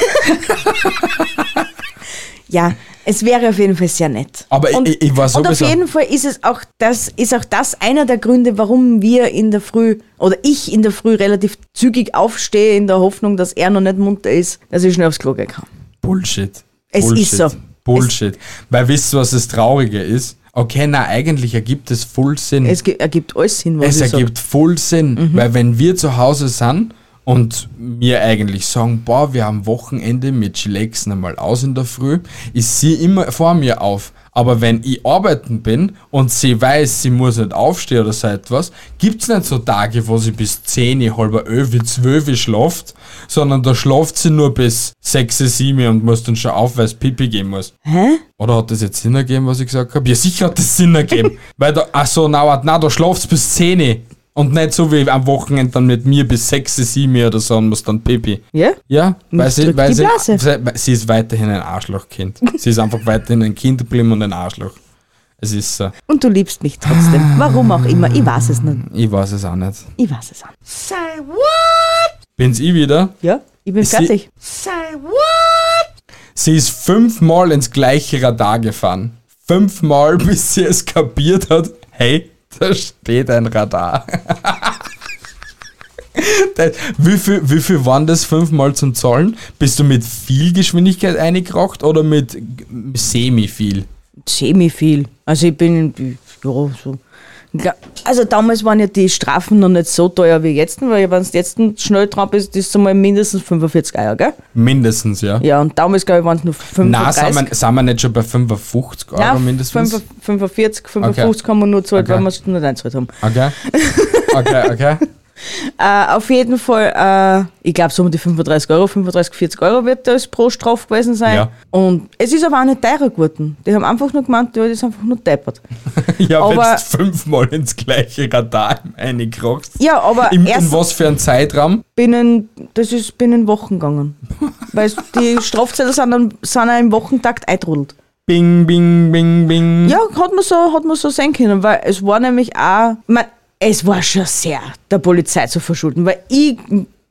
ja, es wäre auf jeden Fall sehr nett. Aber ich- und, ich- ich war Und auf jeden Fall ist es auch das, ist auch das einer der Gründe, warum wir in der Früh oder ich in der Früh relativ zügig aufstehe, in der Hoffnung, dass er noch nicht munter ist, dass ich schnell aufs Klo gehen kann. Bullshit. Es Bullshit. ist so. Bullshit. Weil wisst ihr, was das Traurige ist? Okay, na, eigentlich ergibt es voll Sinn. Es ergibt alles Sinn, was Es ich sag. ergibt voll Sinn, weil wenn wir zu Hause sind und mir eigentlich sagen, boah, wir haben Wochenende mit Chilex einmal aus in der Früh, ist sie immer vor mir auf. Aber wenn ich arbeiten bin und sie weiß, sie muss nicht aufstehen oder so etwas, gibt's nicht so Tage, wo sie bis 10, halb 11, 12 schlaft, sondern da schlaft sie nur bis 6, 7 und muss dann schon auf, weil es Pipi gehen muss. Hä? Oder hat das jetzt Sinn ergeben, was ich gesagt habe? Ja, sicher hat das Sinn ergeben. [laughs] Weil da, ach so, na, na, da schlaft's bis 10. Und nicht so wie am Wochenende dann mit mir bis 6, 7 oder so und muss dann Pipi. Ja? Ja, weil, sie, weil, die sie, weil sie ist weiterhin ein Arschlochkind. [laughs] sie ist einfach weiterhin ein Kind geblieben und ein Arschloch. Es ist so. Und du liebst mich trotzdem. Warum auch immer. Ich weiß es nicht. Ich weiß es auch nicht. Ich weiß es auch nicht. Bin's ich wieder? Ja? Ich bin sie- fertig. Sie ist fünfmal ins gleiche Radar gefahren. Fünfmal, [laughs] bis sie es kapiert hat, hey, [laughs] da steht ein Radar. Wie, viel, wie viel waren das fünfmal zum Zahlen? Bist du mit viel Geschwindigkeit eingekracht oder mit semi viel? semi viel. Also ich bin, ja, so. Also damals waren ja die Strafen noch nicht so teuer wie jetzt, weil wenn du jetzt schnell dran bist, ist es mal mindestens 45 Euro, gell? Mindestens, ja. Ja, und damals, glaube ich, waren es nur 35. Na, sind wir, sind wir nicht schon bei 55 Euro Nein, mindestens? 45, 45, 55 haben wir nur gezahlt, Okay. weil wir es nicht eingezahlt haben. Okay. Okay, okay. [laughs] Äh, auf jeden Fall, äh, ich glaube, so um die 35 Euro, 35, 40 Euro wird das pro Straf gewesen sein. Ja. Und es ist aber auch nicht teurer geworden. Die haben einfach nur gemeint, ja, das ist einfach nur deppert. [laughs] Ja, wenn Aber- du fünfmal ins gleiche Radar reinkrachst. Ja, aber In, in was für einen Zeitraum? binnen, das ist binnen Wochen gegangen. [laughs] Weil die Strafzettel sind, dann, sind auch im Wochentakt eintrudelt. Bing, bing, bing, bing. Ja, hat man so, hat man so sehen können, weil es war nämlich auch, mein, es war schon sehr der Polizei zu verschulden, weil ich,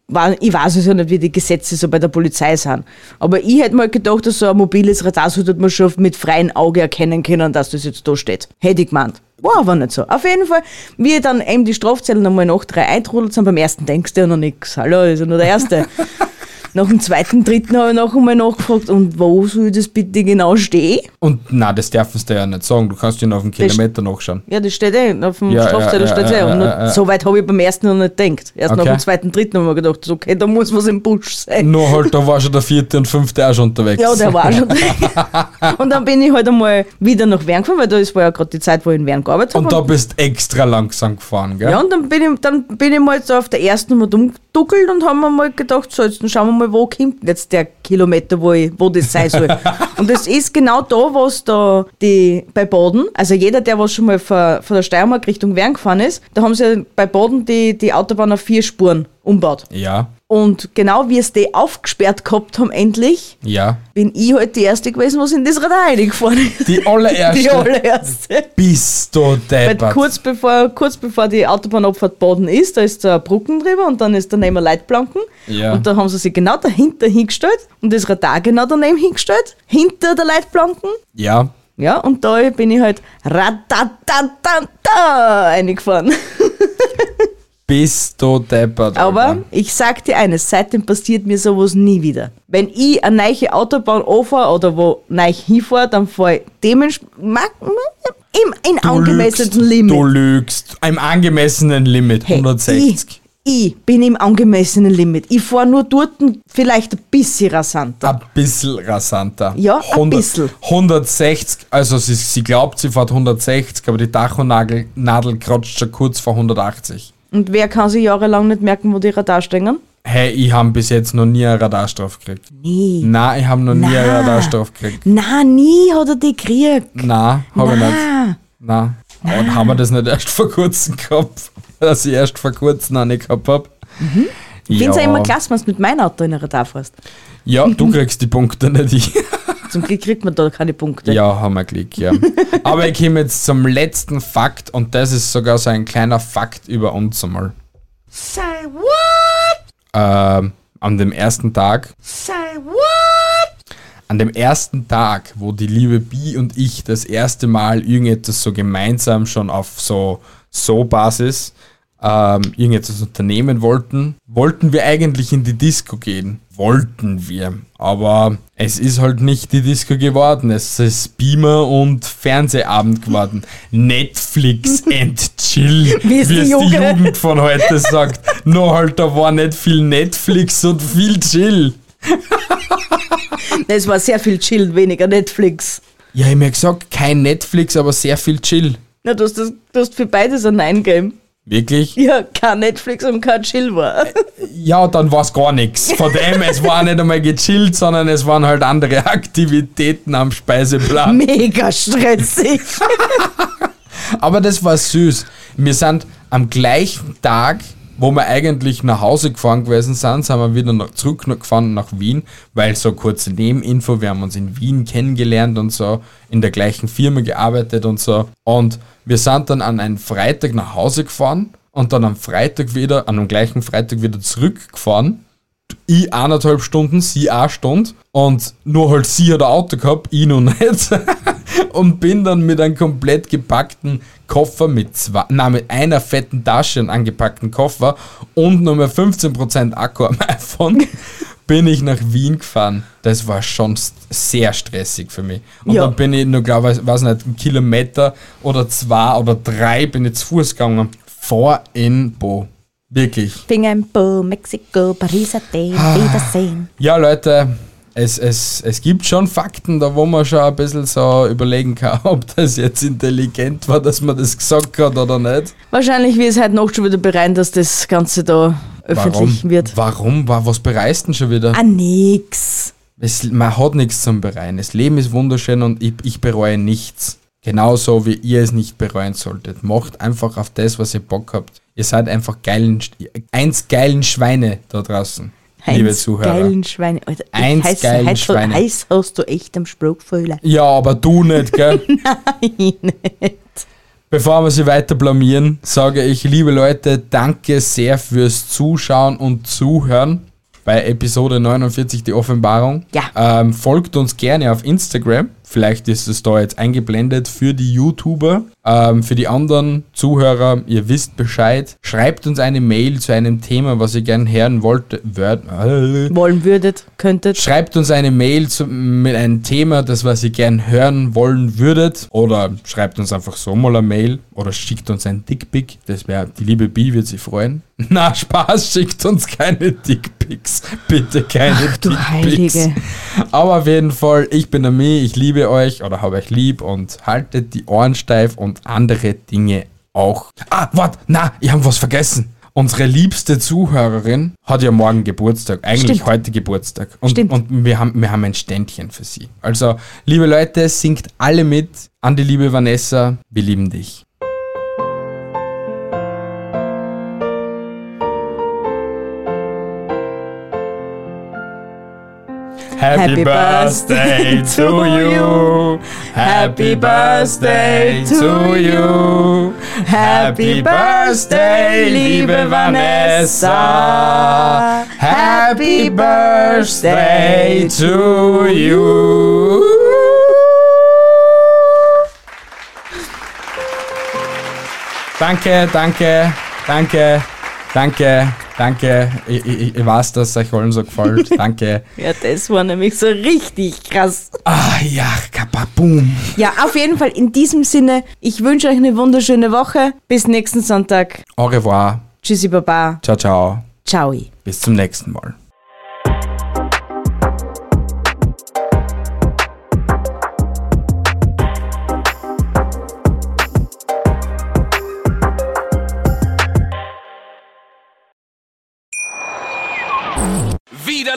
war, ich weiß es ja nicht, wie die Gesetze so bei der Polizei sind. Aber ich hätte mal gedacht, dass so ein mobiles Radar sollte man schon mit freiem Auge erkennen können, dass das jetzt da steht. Hätte ich gemeint. War aber nicht so. Auf jeden Fall, wie dann eben die Strafzettel nochmal nach drei eintrudelt sind, beim ersten denkst du ja noch nichts. Hallo, ist ja nur der erste. [laughs] Nach dem zweiten, dritten habe ich noch einmal nachgefragt, und wo soll das bitte genau stehen? Und na, das dürfen sie dir ja nicht sagen. Du kannst ja noch auf den Kilometer nachschauen. Ja, das steht eh, auf dem Ja, Strafzettel ja, steht eh. ja, Und ja. So weit habe ich beim ersten noch nicht gedacht. Erst nach Okay. dem zweiten, dritten habe ich gedacht, okay, da muss was im Busch sein. Nur halt, da war schon der vierte und fünfte auch schon unterwegs. Ja, der war schon. [laughs] [laughs] und dann bin ich halt einmal wieder nach Wern gefahren, weil das war ja gerade die Zeit, wo ich in Wern gearbeitet habe. Und da bist extra langsam gefahren, gell? Ja, und dann bin ich, dann bin ich mal so auf der ersten mal umgeduckelt und haben mir mal gedacht, so, jetzt schauen wir mal, wo kommt jetzt der Kilometer, wo, ich, wo das sein soll. [laughs] und das ist genau da, was da die, bei Boden, also jeder, der was schon mal von, von der Steiermark Richtung Wern gefahren ist, da haben sie ja bei Boden die, die Autobahn auf vier Spuren umbaut. Ja, Und genau wie es die aufgesperrt gehabt haben, endlich, ja. bin ich halt die Erste gewesen, was in das Radar reingefahren ist. Die allererste. [laughs] Die allererste. Bist du Weil deppert. kurz bevor, kurz bevor die Autobahnabfahrt Boden ist, da ist da eine Brücken drüber und dann ist daneben Leitplanken. Ja. Und da haben sie sich genau dahinter hingestellt und das Radar genau daneben hingestellt, hinter der Leitplanken. Ja, Ja, und da bin ich halt ratatatata eingefahren. [laughs] bist du deppert. Aber Alter. ich sag dir eines, seitdem passiert mir sowas nie wieder. Wenn ich eine neue Autobahn anfahre oder wo neu hinfahre, dann fahre ich dementsprechend im, Du angemessenen lügst, Limit. Du lügst. Im angemessenen Limit. Hey, 160. Ich, ich bin im angemessenen Limit. Ich fahre nur dort vielleicht ein bisschen rasanter. Ein bisschen rasanter. Ja, ein bisschen. 160, also sie, sie glaubt, sie fährt 160, aber die Tachonadel Nadel kratzt schon kurz vor 180. Und wer kann sich jahrelang nicht merken, wo die Radar stehen? Hey, ich habe bis jetzt noch nie eine Radarstrafe gekriegt. Nee. Nein, ich habe noch nie eine Na. Radarstrafe gekriegt. Nein, nie hat er die gekriegt. Nein, habe ich nicht. Nein. Nein. Und haben wir das nicht erst vor kurzem gehabt? [laughs] Dass ich erst vor kurzem nicht gehabt habe? Ich finde es ja immer klasse, wenn du mit meinem Auto in ein Radar fährst. Ja, du kriegst die Punkte nicht ich. [laughs] Zum Glück kriegt man da keine Punkte. Ja, haben wir Glück, ja. [laughs] Aber ich komme jetzt zum letzten Fakt und das ist sogar so ein kleiner Fakt über uns einmal. Say what? Ähm, an dem ersten Tag, Say what? an dem ersten Tag, wo die liebe Bi und ich das erste Mal irgendetwas so gemeinsam schon auf so so Basis ähm, irgendetwas unternehmen wollten, wollten wir eigentlich in die Disco gehen. Wollten wir. Aber es ist halt nicht die Disco geworden. Es ist Beamer und Fernsehabend geworden. [laughs] Netflix and chill, [laughs] Wie es die es die Jugend- Jugend von heute sagt. [laughs] Nur halt, da war nicht viel Netflix und viel chill. Es war sehr viel Chill, weniger Netflix. Ja, ich hab mir gesagt, kein Netflix, aber sehr viel chill. Na, du hast, das, du hast für beides ein Nein gegeben. Wirklich? Ja, kein Netflix und kein Chill war. Ja, dann war es gar nichts. Von dem, es war nicht einmal gechillt, sondern es waren halt andere [laughs] Aktivitäten am Speiseplan. Mega stressig. [laughs] Aber das war süß. Wir sind am gleichen Tag, wo wir eigentlich nach Hause gefahren gewesen sind, sind wir wieder nach, zurück nach- gefahren nach Wien, weil so kurze Nebeninfo, wir haben uns in Wien kennengelernt und so, in der gleichen Firma gearbeitet und so. Und wir sind dann an einem Freitag nach Hause gefahren und dann am Freitag wieder, an dem gleichen Freitag wieder zurückgefahren. Ich eineinhalb Stunden, sie eine Stunde. Und nur halt sie hat ein Auto gehabt, ich noch nicht. [laughs] und bin dann mit einem komplett gepackten Koffer mit zwei, nein, mit einer fetten Tasche, einen angepackten Koffer und nochmal 15% Akku am [laughs] iPhone, bin ich nach Wien gefahren. Das war schon sehr stressig für mich. Und Ja. dann bin ich nur, glaube ich, weiß nicht, einen Kilometer oder zwei oder drei bin ich zu Fuß gegangen. Vor in Bo. Wirklich. Finger im Po, Mexiko, Paris, Athen, Wiedersehen. Ja, Leute, es, es, es gibt schon Fakten, da wo man schon ein bisschen so überlegen kann, [laughs] ob das jetzt intelligent war, dass man das gesagt hat oder nicht. Wahrscheinlich wird es heute Nacht schon wieder bereuen, dass das Ganze da öffentlich Warum? wird. Warum? Wa- Was bereist denn schon wieder? Ah, nix. Es, man hat nichts zum Bereuen. Das Leben ist wunderschön und ich, ich bereue nichts. Genauso wie ihr es nicht bereuen solltet. Macht einfach auf das, was ihr Bock habt. Ihr seid einfach geilen, eins geilen Schweine da draußen, liebe Eins Zuhörer. geilen Schweine. Alter, Eins heiß, geilen heiß, Schweine. Heiß hast du echt am Spruchfühler. Ja, aber du nicht, gell? [laughs] Bevor wir sie weiter blamieren, sage ich, liebe Leute, danke sehr fürs Zuschauen und Zuhören bei Episode 49, die Offenbarung. Ja. Ähm, folgt uns gerne auf Instagram, Vielleicht ist es da jetzt eingeblendet für die YouTuber. Ähm, für die anderen Zuhörer, ihr wisst Bescheid. Schreibt uns eine Mail zu einem Thema, was ihr gerne hören wollt. Word, äh, Wollen würdet, könntet. Schreibt uns eine Mail zu, mit einem Thema, das was ihr gern hören wollen würdet. Oder schreibt uns einfach so mal eine Mail. Oder schickt uns ein Dickpick. Das wäre, die liebe Bi wird sich freuen. [laughs] Na, Spaß, schickt uns keine Dickpics. Bitte keine Ach, du Dickpics. Heilige. Aber auf jeden Fall, ich bin der Mi, ich liebe euch oder habe euch lieb und haltet die Ohren steif und andere Dinge auch. Ah, warte, na, ich habe was vergessen. Unsere liebste Zuhörerin hat ja morgen Geburtstag, eigentlich Stimmt. heute Geburtstag. Und, Stimmt. und wir, haben, wir haben ein Ständchen für sie. Also, liebe Leute, singt alle mit. An die liebe Vanessa, wir lieben dich. Happy birthday to you. Happy birthday to you. Happy birthday, liebe Vanessa. Happy birthday to you. Danke, danke, danke, danke, danke. Ich, ich, ich weiß, dass es euch allen so gefällt. [laughs] Danke. Ja, das war nämlich so richtig krass. Ah ja, kapaboom. Ja, auf jeden Fall in diesem Sinne, ich wünsche euch eine wunderschöne Woche. Bis nächsten Sonntag. Au revoir. Tschüssi, Baba. Ciao, ciao. Ciao. Bis zum nächsten Mal.